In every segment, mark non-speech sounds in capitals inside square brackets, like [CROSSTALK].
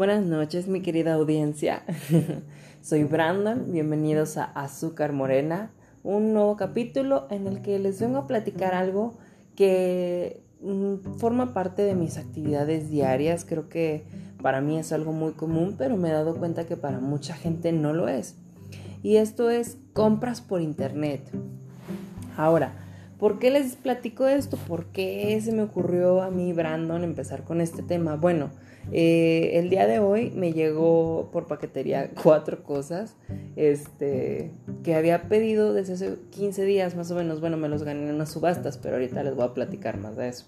Buenas noches, mi querida audiencia. [LAUGHS] Soy Brandon, bienvenidos a Azúcar Morena, un nuevo capítulo en el que les vengo a platicar algo que mm, forma parte de mis actividades diarias. Creo que para mí es algo muy común, pero me he dado cuenta que para mucha gente no lo es. Y esto es compras por internet. Ahora, ¿por qué les platico esto? ¿Por qué se me ocurrió a mí, Brandon, empezar con este tema? Bueno, eh, el día de hoy me llegó por paquetería [LAUGHS] cuatro cosas este, que había pedido desde hace 15 días más o menos. Bueno, me los gané en unas subastas, pero ahorita les voy a platicar más de eso.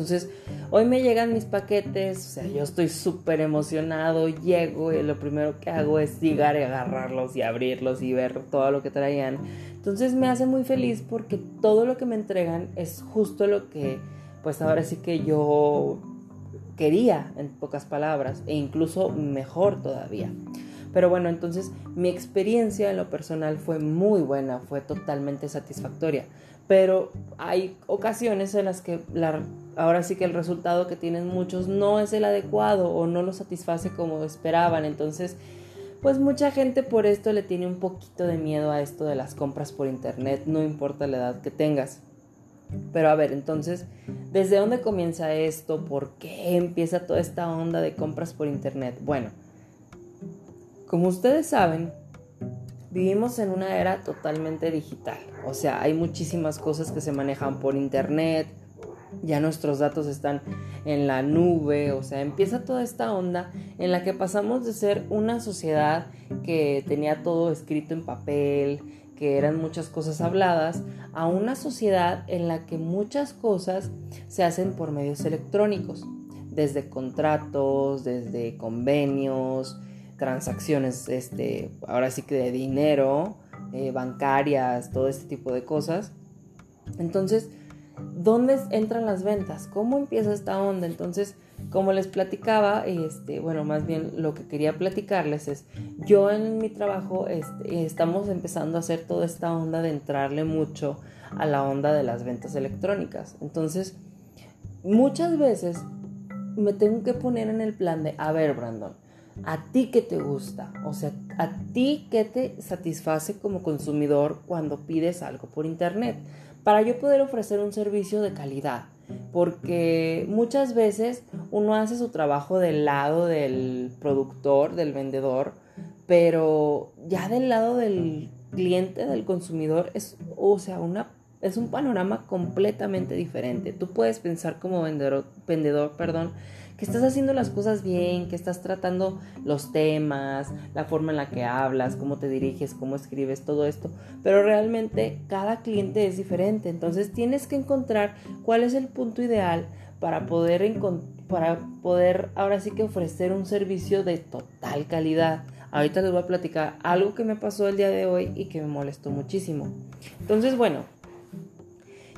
Entonces, hoy me llegan mis paquetes, o sea, yo estoy súper emocionado, llego y lo primero que hago es llegar y agarrarlos y abrirlos y ver todo lo que traían. Entonces me hace muy feliz porque todo lo que me entregan es justo lo que, pues ahora sí que yo quería, en pocas palabras, e incluso mejor todavía. Pero bueno, entonces mi experiencia en lo personal fue muy buena, fue totalmente satisfactoria. Pero hay ocasiones en las que ahora sí que el resultado que tienen muchos no es el adecuado o no lo satisface como esperaban. Entonces, pues mucha gente por esto le tiene un poquito de miedo a esto de las compras por internet, no importa la edad que tengas. Pero a ver, entonces, ¿desde dónde comienza esto? ¿Por qué empieza toda esta onda de compras por Internet? Bueno, como ustedes saben, vivimos en una era totalmente digital. O sea, hay muchísimas cosas que se manejan por Internet, ya nuestros datos están en la nube, o sea, empieza toda esta onda en la que pasamos de ser una sociedad que tenía todo escrito en papel, que eran muchas cosas habladas, a una sociedad en la que muchas cosas se hacen por medios electrónicos, desde contratos, desde convenios, transacciones, este, ahora sí que de dinero, eh, bancarias, todo este tipo de cosas. Entonces, ¿dónde entran las ventas? ¿Cómo empieza esta onda? Entonces, como les platicaba, este, bueno, más bien lo que quería platicarles es, yo en mi trabajo este, estamos empezando a hacer toda esta onda de entrarle mucho a la onda de las ventas electrónicas. Entonces, muchas veces me tengo que poner en el plan de, a ver, Brandon, ¿a ti qué te gusta? O sea, ¿a ti qué te satisface como consumidor cuando pides algo por internet? Para yo poder ofrecer un servicio de calidad porque muchas veces uno hace su trabajo del lado del productor, del vendedor, pero ya del lado del cliente, del consumidor, es, o sea, una, es un panorama completamente diferente. Tú puedes pensar como vendedor, vendedor perdón, que estás haciendo las cosas bien, que estás tratando los temas, la forma en la que hablas, cómo te diriges, cómo escribes, todo esto. Pero realmente cada cliente es diferente. Entonces tienes que encontrar cuál es el punto ideal para poder, para poder ahora sí que ofrecer un servicio de total calidad. Ahorita les voy a platicar algo que me pasó el día de hoy y que me molestó muchísimo. Entonces, bueno,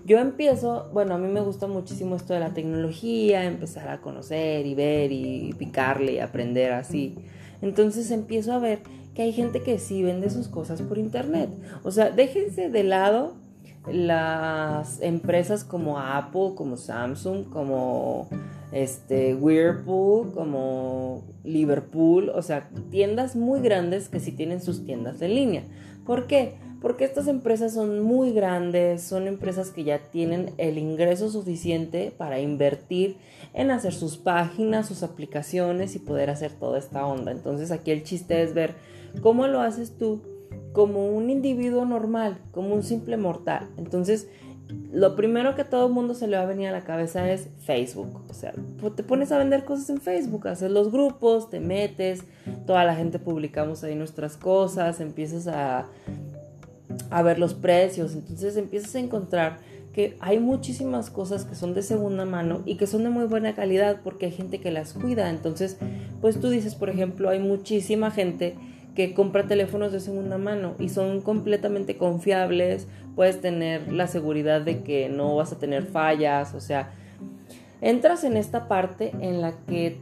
yo empiezo, bueno, a mí me gusta muchísimo esto de la tecnología, empezar a conocer y ver y picarle y aprender así. Entonces empiezo a ver que hay gente que sí vende sus cosas por internet. O sea, déjense de lado las empresas como Apple, como Samsung, como este Whirlpool, como Liverpool, o sea, tiendas muy grandes que sí tienen sus tiendas en línea. ¿Por qué? Porque estas empresas son muy grandes, son empresas que ya tienen el ingreso suficiente para invertir en hacer sus páginas, sus aplicaciones y poder hacer toda esta onda. Entonces aquí el chiste es ver cómo lo haces tú como un individuo normal, como un simple mortal. Entonces, lo primero que a todo el mundo se le va a venir a la cabeza es Facebook. O sea, te pones a vender cosas en Facebook, haces los grupos, te metes, toda la gente publicamos ahí nuestras cosas, empiezas a a ver los precios. Entonces empiezas a encontrar que hay muchísimas cosas que son de segunda mano y que son de muy buena calidad porque hay gente que las cuida. Entonces, pues tú dices, por ejemplo, hay muchísima gente que compra teléfonos de segunda mano y son completamente confiables, puedes tener la seguridad de que no vas a tener fallas, o sea, entras en esta parte en la que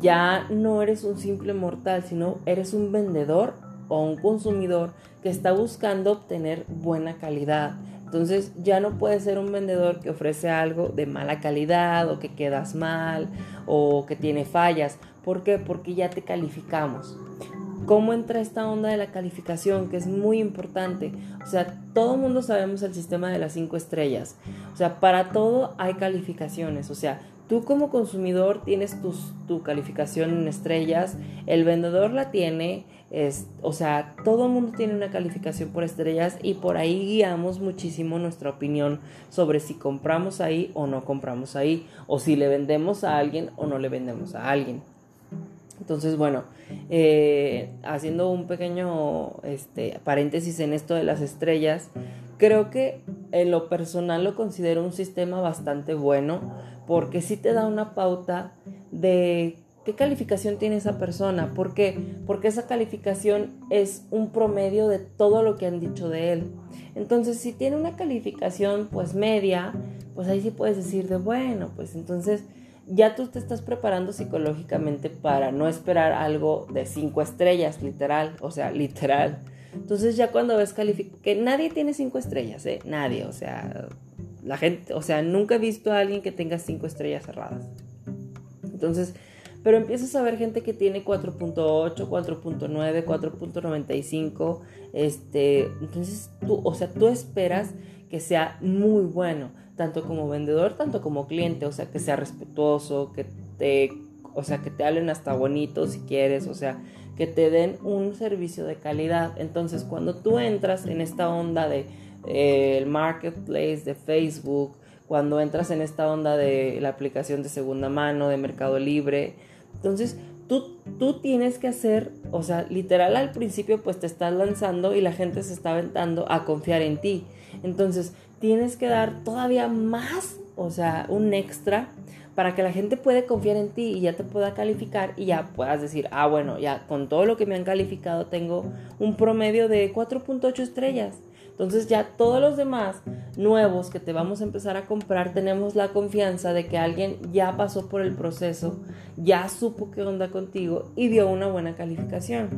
ya no eres un simple mortal, sino eres un vendedor o un consumidor que está buscando obtener buena calidad, Entonces ya no puedes ser un vendedor que ofrece algo de mala calidad o que quedas mal o que tiene fallas. ¿Por qué? Porque ya te calificamos. ¿Cómo entra esta onda de la calificación? Que es muy importante. O sea, todo mundo sabemos el sistema de las cinco estrellas. O sea, para todo hay calificaciones. O sea, tú como consumidor tienes tu calificación en estrellas, el vendedor la tiene, es, o sea, todo el mundo tiene una calificación por estrellas y por ahí guiamos muchísimo nuestra opinión sobre si compramos ahí o no compramos ahí, o si le vendemos a alguien o no le vendemos a alguien. Entonces, bueno, eh, haciendo un pequeño este, paréntesis en esto de las estrellas, creo que en lo personal lo considero un sistema bastante bueno porque sí te da una pauta de qué calificación tiene esa persona. ¿Por qué? Porque esa calificación es un promedio de todo lo que han dicho de él. Entonces, si tiene una calificación pues media, pues ahí sí puedes decir de bueno, pues entonces ya tú te estás preparando psicológicamente para no esperar algo de cinco estrellas, literal, o sea, literal. Entonces ya cuando ves que nadie tiene cinco estrellas, ¿eh? Nadie, o sea, la gente, o sea, nunca he visto a alguien que tenga cinco estrellas cerradas. Entonces, pero empiezas a ver gente que tiene 4.8, 4.9, 4.95, este, entonces tú, o sea, tú esperas que sea muy bueno tanto como vendedor, tanto como cliente, o sea, que sea respetuoso, que te, o sea, que te hablen hasta bonito si quieres, o sea, que te den un servicio de calidad. Entonces, cuando tú entras en esta onda de eh, el marketplace de Facebook, cuando entras en esta onda de la aplicación de segunda mano, de Mercado Libre, entonces tú, tú tienes que hacer, o sea, literal al principio pues te estás lanzando y la gente se está aventando a confiar en ti. Entonces, tienes que dar todavía más, o sea, un extra para que la gente pueda confiar en ti y ya te pueda calificar y ya puedas decir, ah, bueno, ya con todo lo que me han calificado tengo un promedio de 4.8 estrellas. Entonces ya todos los demás nuevos que te vamos a empezar a comprar tenemos la confianza de que alguien ya pasó por el proceso, ya supo qué onda contigo y dio una buena calificación.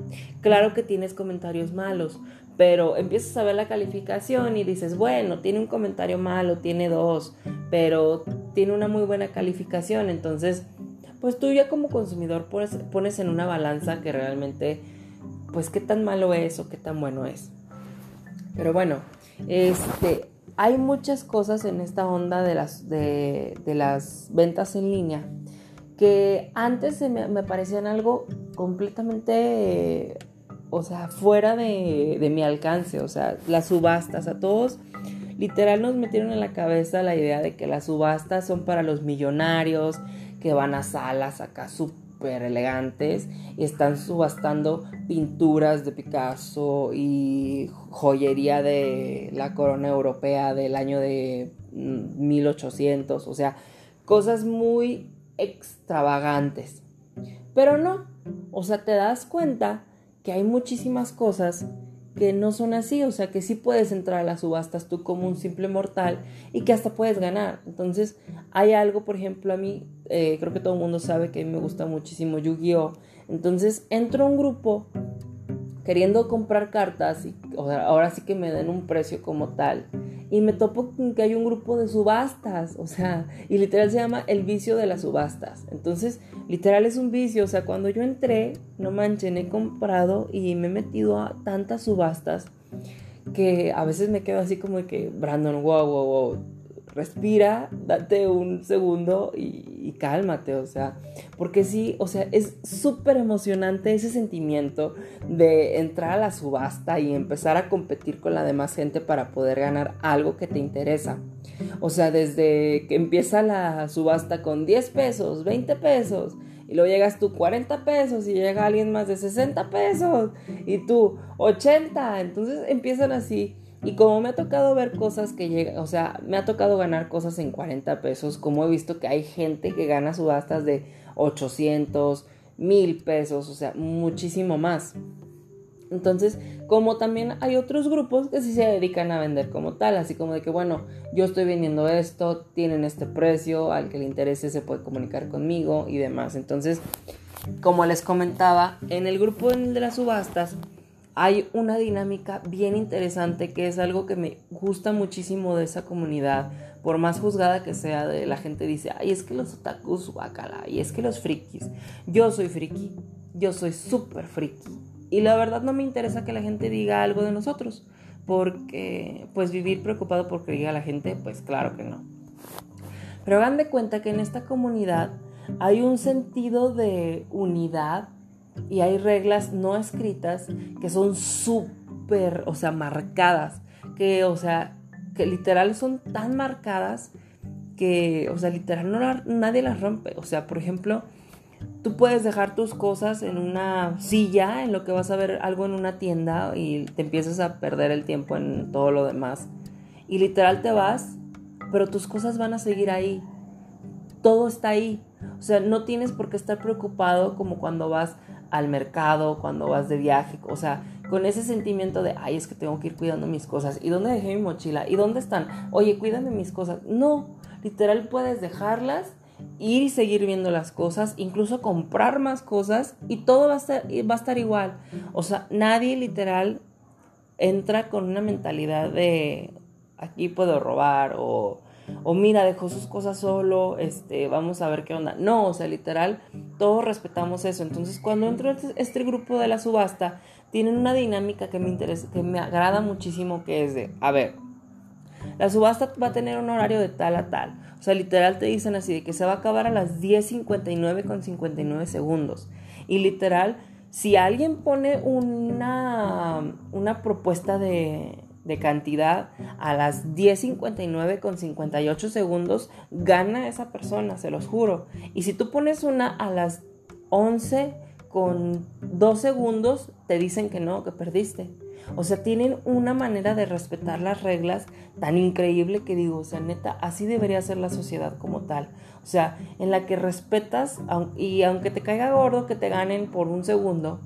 Claro que tienes comentarios malos, pero empiezas a ver la calificación y dices, bueno, tiene un comentario malo, tiene dos, pero tiene una muy buena calificación, entonces, pues tú ya como consumidor pones, pones en una balanza que realmente, pues qué tan malo es o qué tan bueno es. Pero bueno, este, hay muchas cosas en esta onda de las, de, las ventas en línea que antes me, me parecían algo completamente o sea, fuera de, mi alcance, o sea, las subastas, a todos literal nos metieron en la cabeza la idea de que las subastas son para los millonarios que van a salas acá súper elegantes y están subastando pinturas de Picasso y joyería de la corona europea del año de 1800, o sea, cosas muy extravagantes. Pero no, o sea, te das cuenta que hay muchísimas cosas que no son así, o sea que sí puedes entrar a las subastas tú como un simple mortal y que hasta puedes ganar. Entonces hay algo, por ejemplo, a mí, eh, creo que todo el mundo sabe que a mí me gusta muchísimo Yu-Gi-Oh! Entonces entro a un grupo queriendo comprar cartas y ahora sí que me den un precio como tal. Y me topo con que hay un grupo de subastas, o sea, y literal se llama el vicio de las subastas. Entonces, literal es un vicio, o sea, cuando yo entré, no manchen, he comprado y me he metido a tantas subastas que a veces me quedo así como de que, Brandon, wow, wow, wow, respira, date un segundo y, cálmate, o sea, porque sí, o sea, es súper emocionante ese sentimiento de entrar a la subasta y empezar a competir con la demás gente para poder ganar algo que te interesa. O sea, desde que empieza la subasta con 10 pesos, 20 pesos, y luego llegas tú 40 pesos y llega alguien más de 60 pesos y tú 80, entonces empiezan así y como me ha tocado ver cosas que llegan, o sea, me ha tocado ganar cosas en 40 pesos, como he visto que hay gente que gana subastas de 800, 1000 pesos, o sea, muchísimo más. Entonces, como también hay otros grupos que sí se dedican a vender como tal, así como de que, bueno, yo estoy vendiendo esto, tienen este precio, al que le interese se puede comunicar conmigo y demás. Entonces, como les comentaba, en el grupo de las subastas, hay una dinámica bien interesante que es algo que me gusta muchísimo de esa comunidad. Por más juzgada que sea, de la gente dice, ay, es que los otakus, guacala, y es que los frikis. Yo soy friki, yo soy súper friki. Y la verdad no me interesa que la gente diga algo de nosotros, porque pues vivir preocupado por que diga la gente, pues claro que no. Pero hagan de cuenta que en esta comunidad hay un sentido de unidad y hay reglas no escritas que son súper, o sea, marcadas, que, o sea, que literal son tan marcadas que, o sea, literal no nadie las rompe. O sea, por ejemplo, tú puedes dejar tus cosas en una silla, en lo que vas a ver algo en una tienda y te empiezas a perder el tiempo en todo lo demás. Y literal te vas, pero tus cosas van a seguir ahí. Todo está ahí. O sea, no tienes por qué estar preocupado como cuando vas al mercado, cuando vas de viaje, o sea, con ese sentimiento de, ay, es que tengo que ir cuidando mis cosas. ¿Y dónde dejé mi mochila? ¿Y dónde están? Oye, cuídame mis cosas. No, literal puedes dejarlas, ir y seguir viendo las cosas, incluso comprar más cosas y todo va a va a estar igual. O sea, nadie literal entra con una mentalidad de, aquí puedo robar o o mira, dejó sus cosas solo, este, vamos a ver qué onda. No, o sea, literal, todos respetamos eso. Entonces, cuando entro este, este grupo de la subasta, tienen una dinámica que me interesa, que me agrada muchísimo, que es de, a ver, la subasta va a tener un horario de tal a tal. O sea, literal te dicen así, de que se va a acabar a las 10.59 con 59 segundos. Y literal, si alguien pone una, una propuesta de, de cantidad a las 10.59 con 58 segundos, gana esa persona, se los juro. Y si tú pones una a las 11 con 2 segundos, te dicen que no, que perdiste. O sea, tienen una manera de respetar las reglas tan increíble que digo, o sea, neta, así debería ser la sociedad como tal. O sea, en la que respetas, y aunque te caiga gordo que te ganen por un segundo,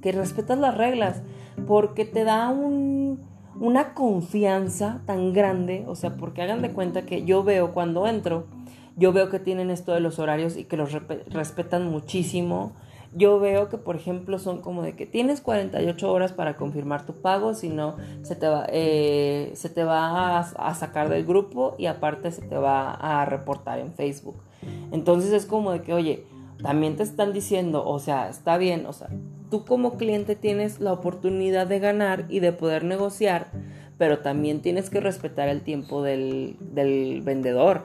que respetas las reglas, porque te da un, una confianza tan grande, o sea, porque hagan de cuenta que yo veo cuando entro, yo veo que tienen esto de los horarios y que los respetan muchísimo. Yo veo que, por ejemplo, son como de que tienes 48 horas para confirmar tu pago, si no, se te va, eh, se te va a, a, sacar del grupo y aparte se te va a reportar en Facebook. Entonces es como de que, oye, también te están diciendo, o sea, está bien, o sea, tú como cliente tienes la oportunidad de ganar y de poder negociar, pero también tienes que respetar el tiempo del, vendedor.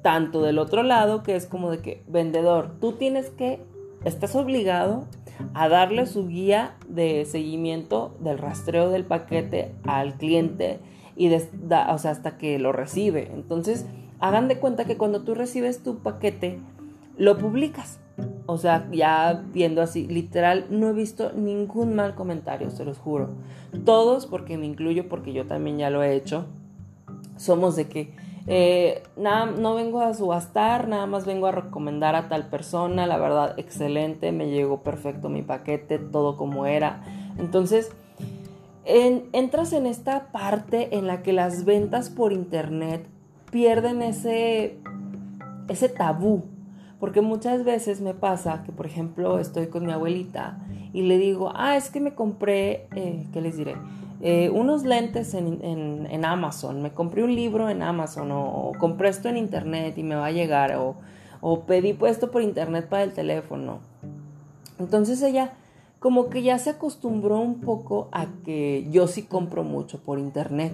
Tanto del otro lado, que es como de que, vendedor, tú tienes que, estás obligado a darle su guía de seguimiento del rastreo del paquete al cliente y o sea, hasta que lo recibe. Entonces, hagan de cuenta que cuando tú recibes tu paquete, lo publicas. O sea, ya viendo así, literal, no he visto ningún mal comentario, se los juro. Todos, porque me incluyo, porque yo también ya lo he hecho, somos de que eh, nada, no vengo a subastar, nada más vengo a recomendar a tal persona, la verdad, excelente, me llegó perfecto mi paquete, todo como era. Entonces, entras en esta parte en la que las ventas por internet pierden ese, ese tabú porque muchas veces me pasa que, por ejemplo, estoy con mi abuelita y le digo, ah, es que me compré, eh, ¿qué les diré? Eh, unos lentes en, Amazon, me compré un libro en Amazon o, compré esto en internet y me va a llegar o, o pedí puesto por internet para el teléfono. Entonces ella como que ya se acostumbró un poco a que yo sí compro mucho por internet.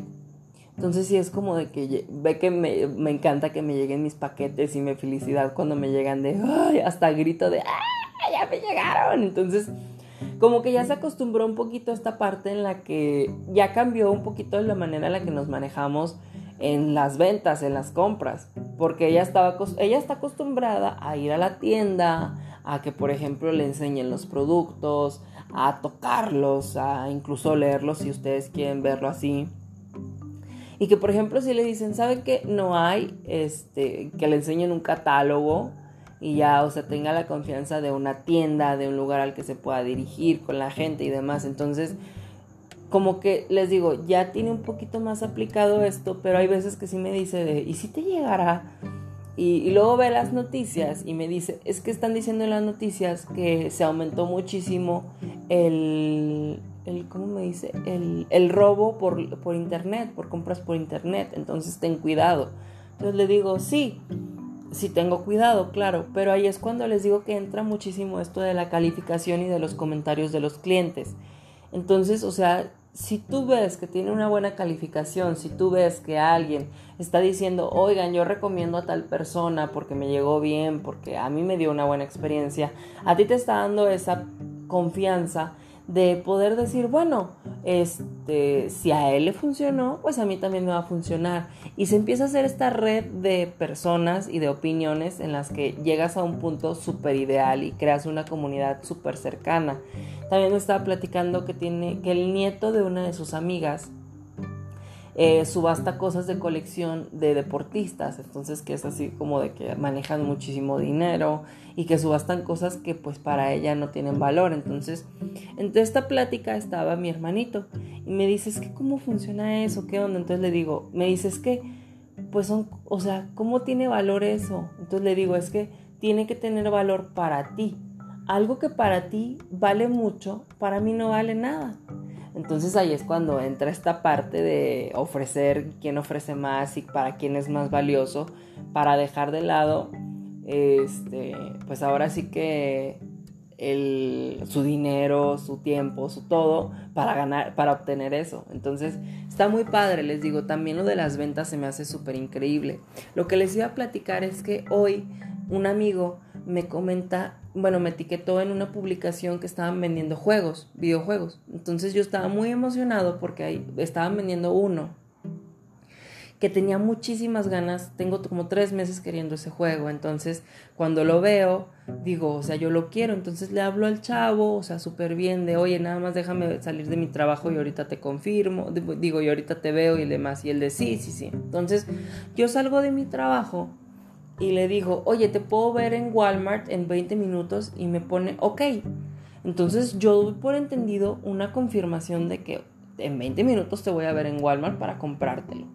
Entonces sí es como de que ve que me, encanta que me lleguen mis paquetes y me felicidad cuando me llegan de, hasta grito de, ¡ay, ya me llegaron! Entonces como que ya se acostumbró un poquito a esta parte en la que ya cambió un poquito la manera en la que nos manejamos en las ventas, en las compras, porque ella, estaba, ella está acostumbrada a ir a la tienda, a que por ejemplo le enseñen los productos, a tocarlos, a incluso leerlos si ustedes quieren verlo así. Y que, por ejemplo, si le dicen, ¿saben que no hay? Este, que le enseñen un catálogo y ya, o sea, tenga la confianza de una tienda, de un lugar al que se pueda dirigir con la gente y demás. Entonces, como que les digo, ya tiene un poquito más aplicado esto, pero hay veces que sí me dice de, ¿y si te llegará? Y, luego ve las noticias y me dice, es que están diciendo en las noticias que se aumentó muchísimo el, el ¿cómo me dice? El, el robo por, por internet, por compras por internet, entonces ten cuidado. Entonces le digo, sí, sí tengo cuidado, claro, pero ahí es cuando les digo que entra muchísimo esto de la calificación y de los comentarios de los clientes. Entonces, o sea, si tú ves que tiene una buena calificación, si tú ves que alguien está diciendo, oigan, yo recomiendo a tal persona porque me llegó bien, porque a mí me dio una buena experiencia, a ti te está dando esa confianza de poder decir, bueno, este, si a él le funcionó, pues a mí también me va a funcionar. Y se empieza a hacer esta red de personas y de opiniones en las que llegas a un punto súper ideal y creas una comunidad súper cercana. También me estaba platicando que tiene, que el nieto de una de sus amigas eh, subasta cosas de colección de deportistas, entonces que es así como de que manejan muchísimo dinero y que subastan cosas que pues para ella no tienen valor. Entonces, entre esta plática estaba mi hermanito y me dice, es que cómo funciona eso, qué onda. Entonces le digo, me dice, es que, pues son, o sea, ¿cómo tiene valor eso? Entonces le digo, es que tiene que tener valor para ti. Algo que para ti vale mucho, para mí no vale nada. Entonces ahí es cuando entra esta parte de ofrecer quién ofrece más y para quién es más valioso, para dejar de lado, este, pues ahora sí que el, su dinero, su tiempo, su todo para ganar, para obtener eso. Entonces está muy padre, les digo, también lo de las ventas se me hace súper increíble. Lo que les iba a platicar es que hoy un amigo me comenta, bueno, me etiquetó en una publicación que estaban vendiendo juegos, videojuegos. Entonces yo estaba muy emocionado porque ahí estaban vendiendo uno que tenía muchísimas ganas, tengo como tres meses queriendo ese juego, entonces cuando lo veo, digo, o sea, yo lo quiero, entonces le hablo al chavo, o sea, súper bien, de, oye, nada más déjame salir de mi trabajo y ahorita te confirmo, digo, y ahorita te veo y demás, y él de, sí, sí, sí, entonces yo salgo de mi trabajo y le digo, oye, te puedo ver en Walmart en 20 minutos y me pone, ok. Entonces yo doy por entendido una confirmación de que en 20 minutos te voy a ver en Walmart para comprártelo.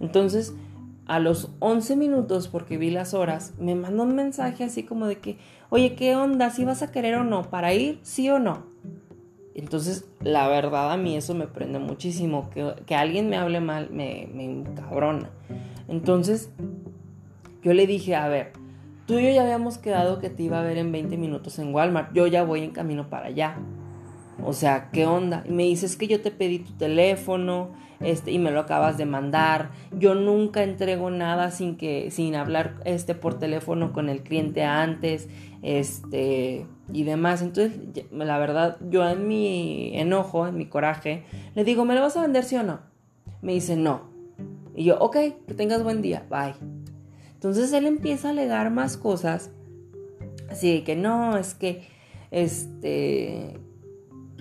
Entonces, a los 11 minutos, porque vi las horas, me manda un mensaje así como de que, oye, ¿qué onda? ¿Si vas a querer o no? ¿Para ir? ¿Sí o no? Entonces, la verdad a mí eso me prende muchísimo. Que, que alguien me hable mal me, me encabrona. Entonces, yo le dije, a ver, tú y yo ya habíamos quedado que te iba a ver en 20 minutos en Walmart. Yo ya voy en camino para allá. O sea, ¿qué onda? Y me dices que yo te pedí tu teléfono, este, y me lo acabas de mandar. Yo nunca entrego nada sin que, sin hablar este por teléfono con el cliente antes, este, y demás. Entonces, la verdad, yo en mi enojo, en mi coraje, le digo, ¿me lo vas a vender sí o no? Me dice, no. Y yo, ok, que tengas buen día, bye. Entonces él empieza a alegar más cosas. Así que no, es que, este,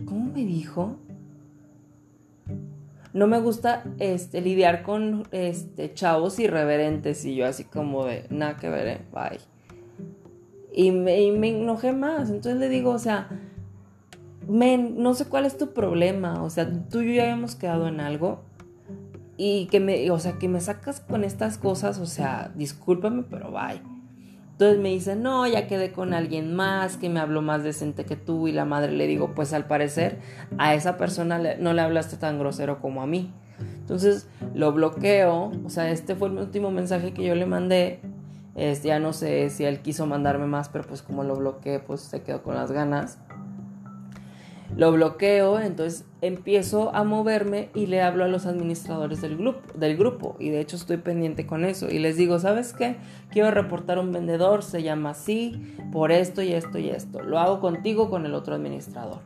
¿cómo me dijo? No me gusta este, lidiar con este, chavos irreverentes y yo así como de, nada que ver, eh, bye. Y me, y me enojé más. Entonces le digo, o sea, men, no sé cuál es tu problema. O sea, tú y yo ya habíamos quedado en algo y que me, o sea, que me sacas con estas cosas, o sea, discúlpame, pero bye. Entonces me dice, no, ya quedé con alguien más que me habló más decente que tú y la madre le digo, pues al parecer a esa persona no le hablaste tan grosero como a mí. Entonces lo bloqueo, o sea, este fue el último mensaje que yo le mandé. Este, ya no sé si él quiso mandarme más, pero pues como lo bloqueé, pues se quedó con las ganas lo bloqueo, entonces empiezo a moverme y le hablo a los administradores del grupo, del grupo y de hecho estoy pendiente con eso y les digo, ¿sabes qué? Quiero reportar un vendedor, se llama así, por esto y esto y esto. Lo hago contigo con el otro administrador.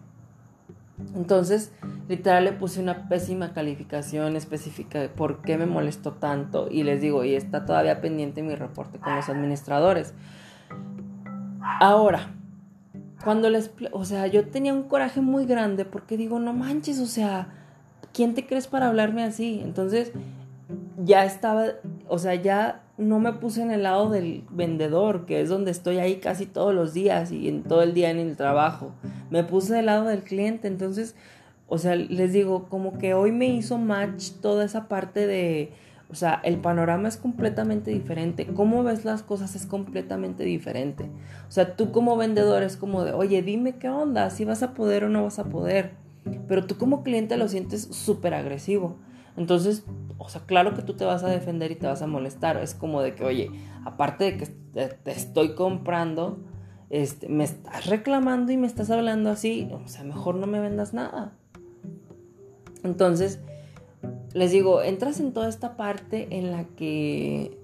Entonces, literal le puse una pésima calificación específica de por qué me molestó tanto y les digo, y está todavía pendiente mi reporte con los administradores. Ahora, cuando les, o sea, yo tenía un coraje muy grande porque digo, no manches, o sea, ¿quién te crees para hablarme así? Entonces, ya estaba, o sea, ya no me puse en el lado del vendedor, que es donde estoy ahí casi todos los días y en todo el día en el trabajo. Me puse del lado del cliente, entonces, o sea, les digo, como que hoy me hizo match toda esa parte de o sea, el panorama es completamente diferente. Cómo ves las cosas es completamente diferente. O sea, tú como vendedor es como de, oye, dime qué onda, si vas a poder o no vas a poder. pero tú como cliente lo sientes súper agresivo. Entonces, o sea, claro que tú te vas a defender y te vas a molestar. Es como de que, oye, aparte de que te, estoy comprando, este, me estás reclamando y me estás hablando así, o sea, mejor no me vendas nada. Entonces, les digo, entras en toda esta parte en la que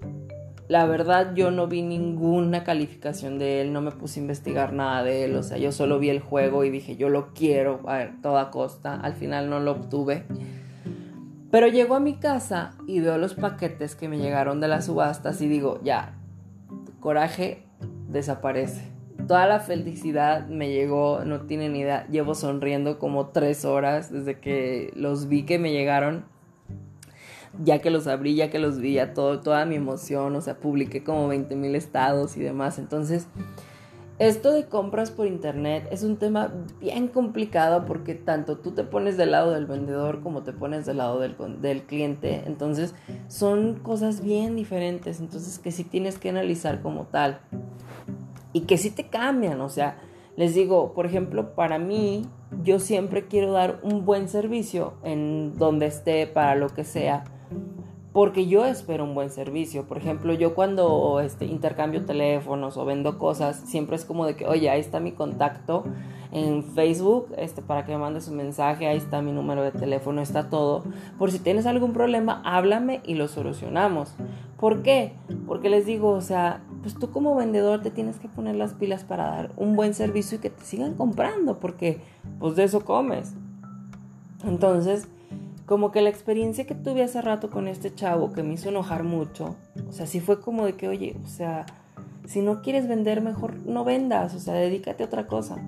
la verdad yo no vi ninguna calificación de él, no me puse a investigar nada de él, o sea, yo solo vi el juego y dije, yo lo quiero a toda costa, al final no lo obtuve. Pero llego a mi casa y veo los paquetes que me llegaron de las subastas y digo, ya, coraje desaparece. Toda la felicidad me llegó, no tienen idea, llevo sonriendo como tres horas desde que los vi que me llegaron ya que los abrí, ya que los vi, ya todo, toda mi emoción, o sea, publiqué como 20 mil estados y demás. Entonces, esto de compras por internet es un tema bien complicado porque tanto tú te pones del lado del vendedor como te pones del lado del, del cliente. Entonces, son cosas bien diferentes. Entonces, que sí tienes que analizar como tal. Y que sí te cambian, o sea, les digo, por ejemplo, para mí, yo siempre quiero dar un buen servicio en donde esté, para lo que sea porque yo espero un buen servicio. Por ejemplo, yo cuando este, intercambio teléfonos o vendo cosas, siempre es como de que, oye, ahí está mi contacto en Facebook, este, para que me mandes un mensaje, ahí está mi número de teléfono, está todo. Por si tienes algún problema, háblame y lo solucionamos. ¿Por qué? Porque les digo, o sea, pues tú como vendedor te tienes que poner las pilas para dar un buen servicio y que te sigan comprando, porque pues de eso comes. Entonces, como que la experiencia que tuve hace rato con este chavo que me hizo enojar mucho, o sea, sí fue como de que, oye, o sea, si no quieres vender, mejor no vendas, o sea, dedícate a otra cosa.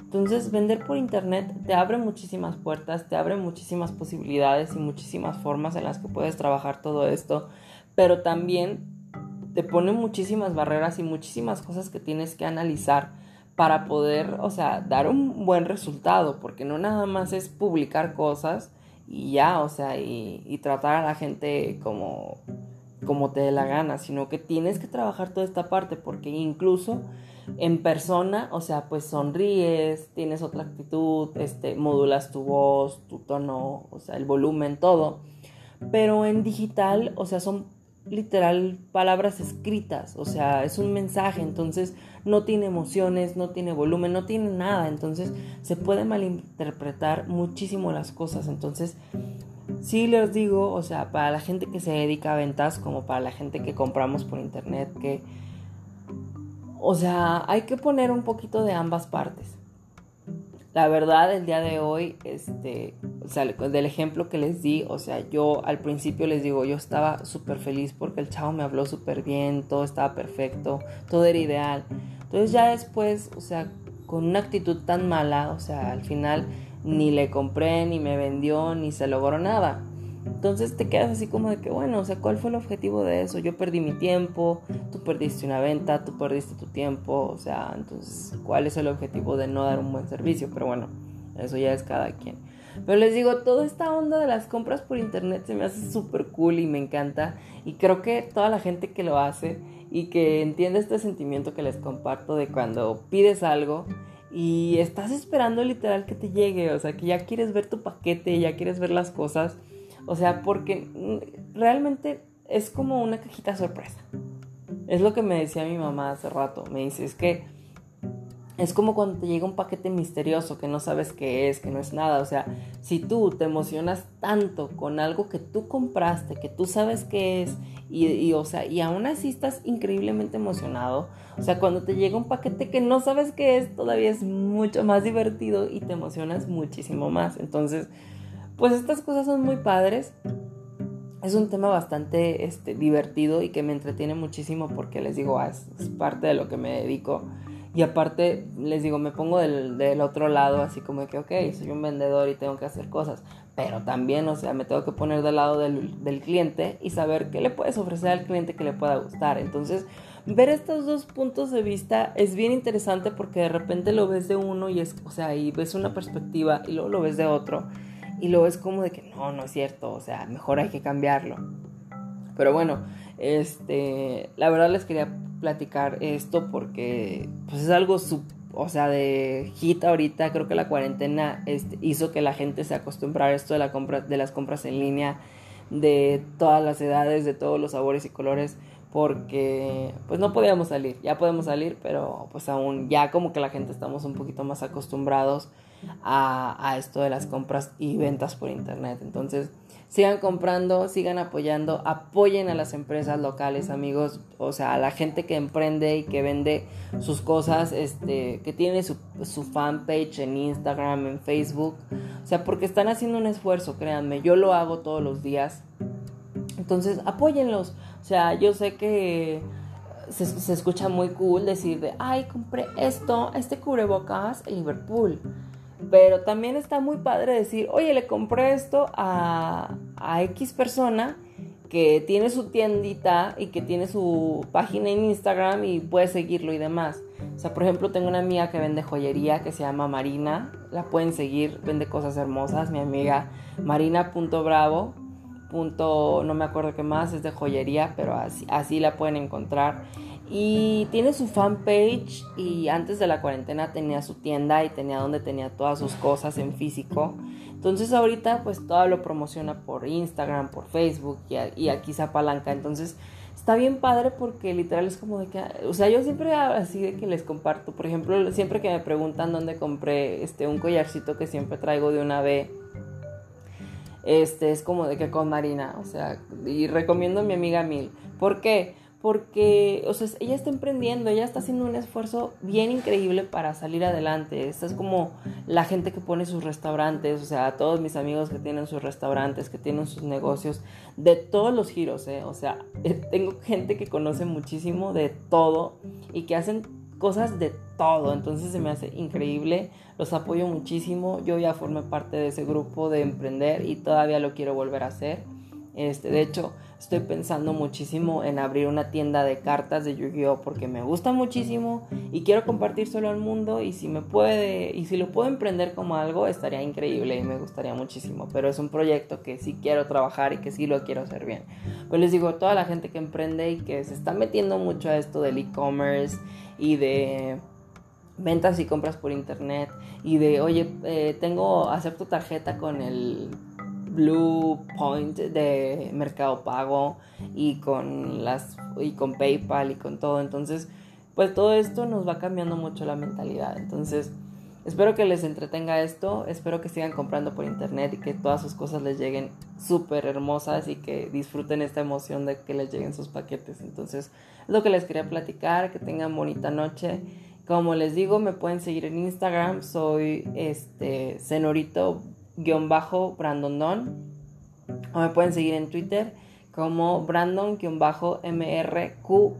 Entonces, vender por internet te abre muchísimas puertas, te abre muchísimas posibilidades y muchísimas formas en las que puedes trabajar todo esto, pero también te pone muchísimas barreras y muchísimas cosas que tienes que analizar para poder, o sea, dar un buen resultado, porque no nada más es publicar cosas, y ya, o sea, y, tratar a la gente como, como te dé la gana, sino que tienes que trabajar toda esta parte, porque incluso en persona, o sea, pues sonríes, tienes otra actitud, este, modulas tu voz, tu tono, o sea, el volumen, todo. Pero en digital, o sea, son literal palabras escritas, o sea, es un mensaje, entonces no tiene emociones, no tiene volumen, no tiene nada, entonces se puede malinterpretar muchísimo las cosas, entonces sí les digo, o sea, para la gente que se dedica a ventas como para la gente que compramos por internet, que, o sea, hay que poner un poquito de ambas partes. La verdad, el día de hoy, este, o sea, del ejemplo que les di, o sea, yo al principio les digo, yo estaba súper feliz porque el chavo me habló súper bien, todo estaba perfecto, todo era ideal. Entonces ya después, o sea, con una actitud tan mala, o sea, al final ni le compré, ni me vendió, ni se logró nada. Entonces te quedas así como de que, bueno, o sea, ¿cuál fue el objetivo de eso? Yo perdí mi tiempo, tú perdiste una venta, tú perdiste tu tiempo, o sea, entonces, ¿cuál es el objetivo de no dar un buen servicio? Pero bueno, eso ya es cada quien. Pero les digo, toda esta onda de las compras por internet se me hace súper cool y me encanta. Y creo que toda la gente que lo hace y que entiende este sentimiento que les comparto de cuando pides algo y estás esperando literal que te llegue, o sea, que ya quieres ver tu paquete, ya quieres ver las cosas o sea, porque mm, realmente es como una cajita sorpresa. Es lo que me decía mi mamá hace rato. Me dice, es que es como cuando te llega un paquete misterioso que no sabes qué es, que no es nada. O sea, si tú te emocionas tanto con algo que tú compraste, que tú sabes qué es, y, o sea, y aún así estás increíblemente emocionado. O sea, cuando te llega un paquete que no sabes qué es, todavía es mucho más divertido y te emocionas muchísimo más. Entonces, pues estas cosas son muy padres. Es un tema bastante este, divertido y que me entretiene muchísimo porque les digo, ah, es, parte de lo que me dedico. Y aparte, les digo, me pongo del, otro lado, así como que, ok, soy un vendedor y tengo que hacer cosas. Pero también, o sea, me tengo que poner del lado del, del cliente y saber qué le puedes ofrecer al cliente que le pueda gustar. Entonces, ver estos dos puntos de vista es bien interesante porque de repente lo ves de uno y es, o sea, y ves una perspectiva y luego lo ves de otro y luego es como de que no, no es cierto, o sea, mejor hay que cambiarlo. Pero bueno, este, la verdad les quería platicar esto porque pues es algo o sea, de hit ahorita, creo que la cuarentena este, hizo que la gente se acostumbrara a esto de, la compra, de las compras en línea, de todas las edades, de todos los sabores y colores, porque pues no podíamos salir, ya podemos salir, pero pues aún ya como que la gente estamos un poquito más acostumbrados a, esto de las compras y ventas por internet. Entonces, sigan comprando, sigan apoyando, apoyen a las empresas locales, amigos, o sea, a la gente que emprende y que vende sus cosas, este, que tiene su, su fanpage en Instagram, en Facebook, o sea, porque están haciendo un esfuerzo, créanme, yo lo hago todos los días, entonces apóyenlos, o sea, yo sé que se, se escucha muy cool decir de, ay, compré esto, este cubrebocas en Liverpool, pero también está muy padre decir, oye, le compré esto a, X persona que tiene su tiendita y que tiene su página en Instagram y puede seguirlo y demás. O sea, por ejemplo, tengo una amiga que vende joyería que se llama Marina. La pueden seguir, vende cosas hermosas. Mi amiga marina.bravo. no me acuerdo qué más, es de joyería, pero así, así la pueden encontrar. Y tiene su fanpage y antes de la cuarentena tenía su tienda y tenía donde tenía todas sus cosas en físico. Entonces ahorita pues todo lo promociona por Instagram, por Facebook y, aquí se apalanca. Entonces está bien padre porque literal es como de que, o sea, yo siempre así de que les comparto, por ejemplo, siempre que me preguntan dónde compré este un collarcito que siempre traigo de una B, este es como de que con Marina, o sea, y recomiendo a mi amiga Mil. ¿Por qué? Porque, o sea, ella está emprendiendo, ella está haciendo un esfuerzo bien increíble para salir adelante. Esta es como la gente que pone sus restaurantes, o sea, todos mis amigos que tienen sus restaurantes, que tienen sus negocios, de todos los giros, ¿eh? O sea, [LAUGHS] tengo gente que conoce muchísimo de todo y que hacen cosas de todo, entonces se me hace increíble, los apoyo muchísimo, yo ya formé parte de ese grupo de emprender y todavía lo quiero volver a hacer. Este, de hecho, Estoy pensando muchísimo en abrir una tienda de cartas de Yu-Gi-Oh porque me gusta muchísimo y quiero compartir solo al mundo y si me puede y si lo puedo emprender como algo estaría increíble y me gustaría muchísimo, pero es un proyecto que sí quiero trabajar y que sí lo quiero hacer bien. Pues les digo, toda la gente que emprende y que se está metiendo mucho a esto del e-commerce y de ventas y compras por internet y de, oye, eh, tengo, acepto tarjeta con el Blue Point de Mercado Pago y con las y con PayPal y con todo. Entonces, pues todo esto nos va cambiando mucho la mentalidad. Entonces, espero que les entretenga esto, espero que sigan comprando por internet y que todas sus cosas les lleguen súper hermosas y que disfruten esta emoción de que les lleguen sus paquetes. Entonces, es lo que les quería platicar, que tengan bonita noche. Como les digo, me pueden seguir en Instagram, soy este Cenorito Brandon Don. O me pueden seguir en Twitter como Brandon bajo MRQUEZ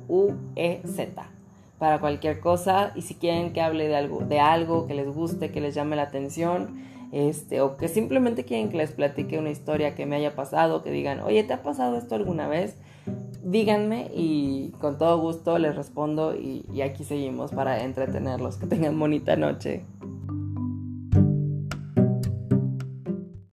para cualquier cosa y si quieren que hable de algo, de algo que les guste, que les llame la atención, este, o que simplemente quieren que les platique una historia que me haya pasado, que digan, oye, ¿te ha pasado esto alguna vez? Díganme y con todo gusto les respondo y, y aquí seguimos para entretenerlos. Que tengan bonita noche.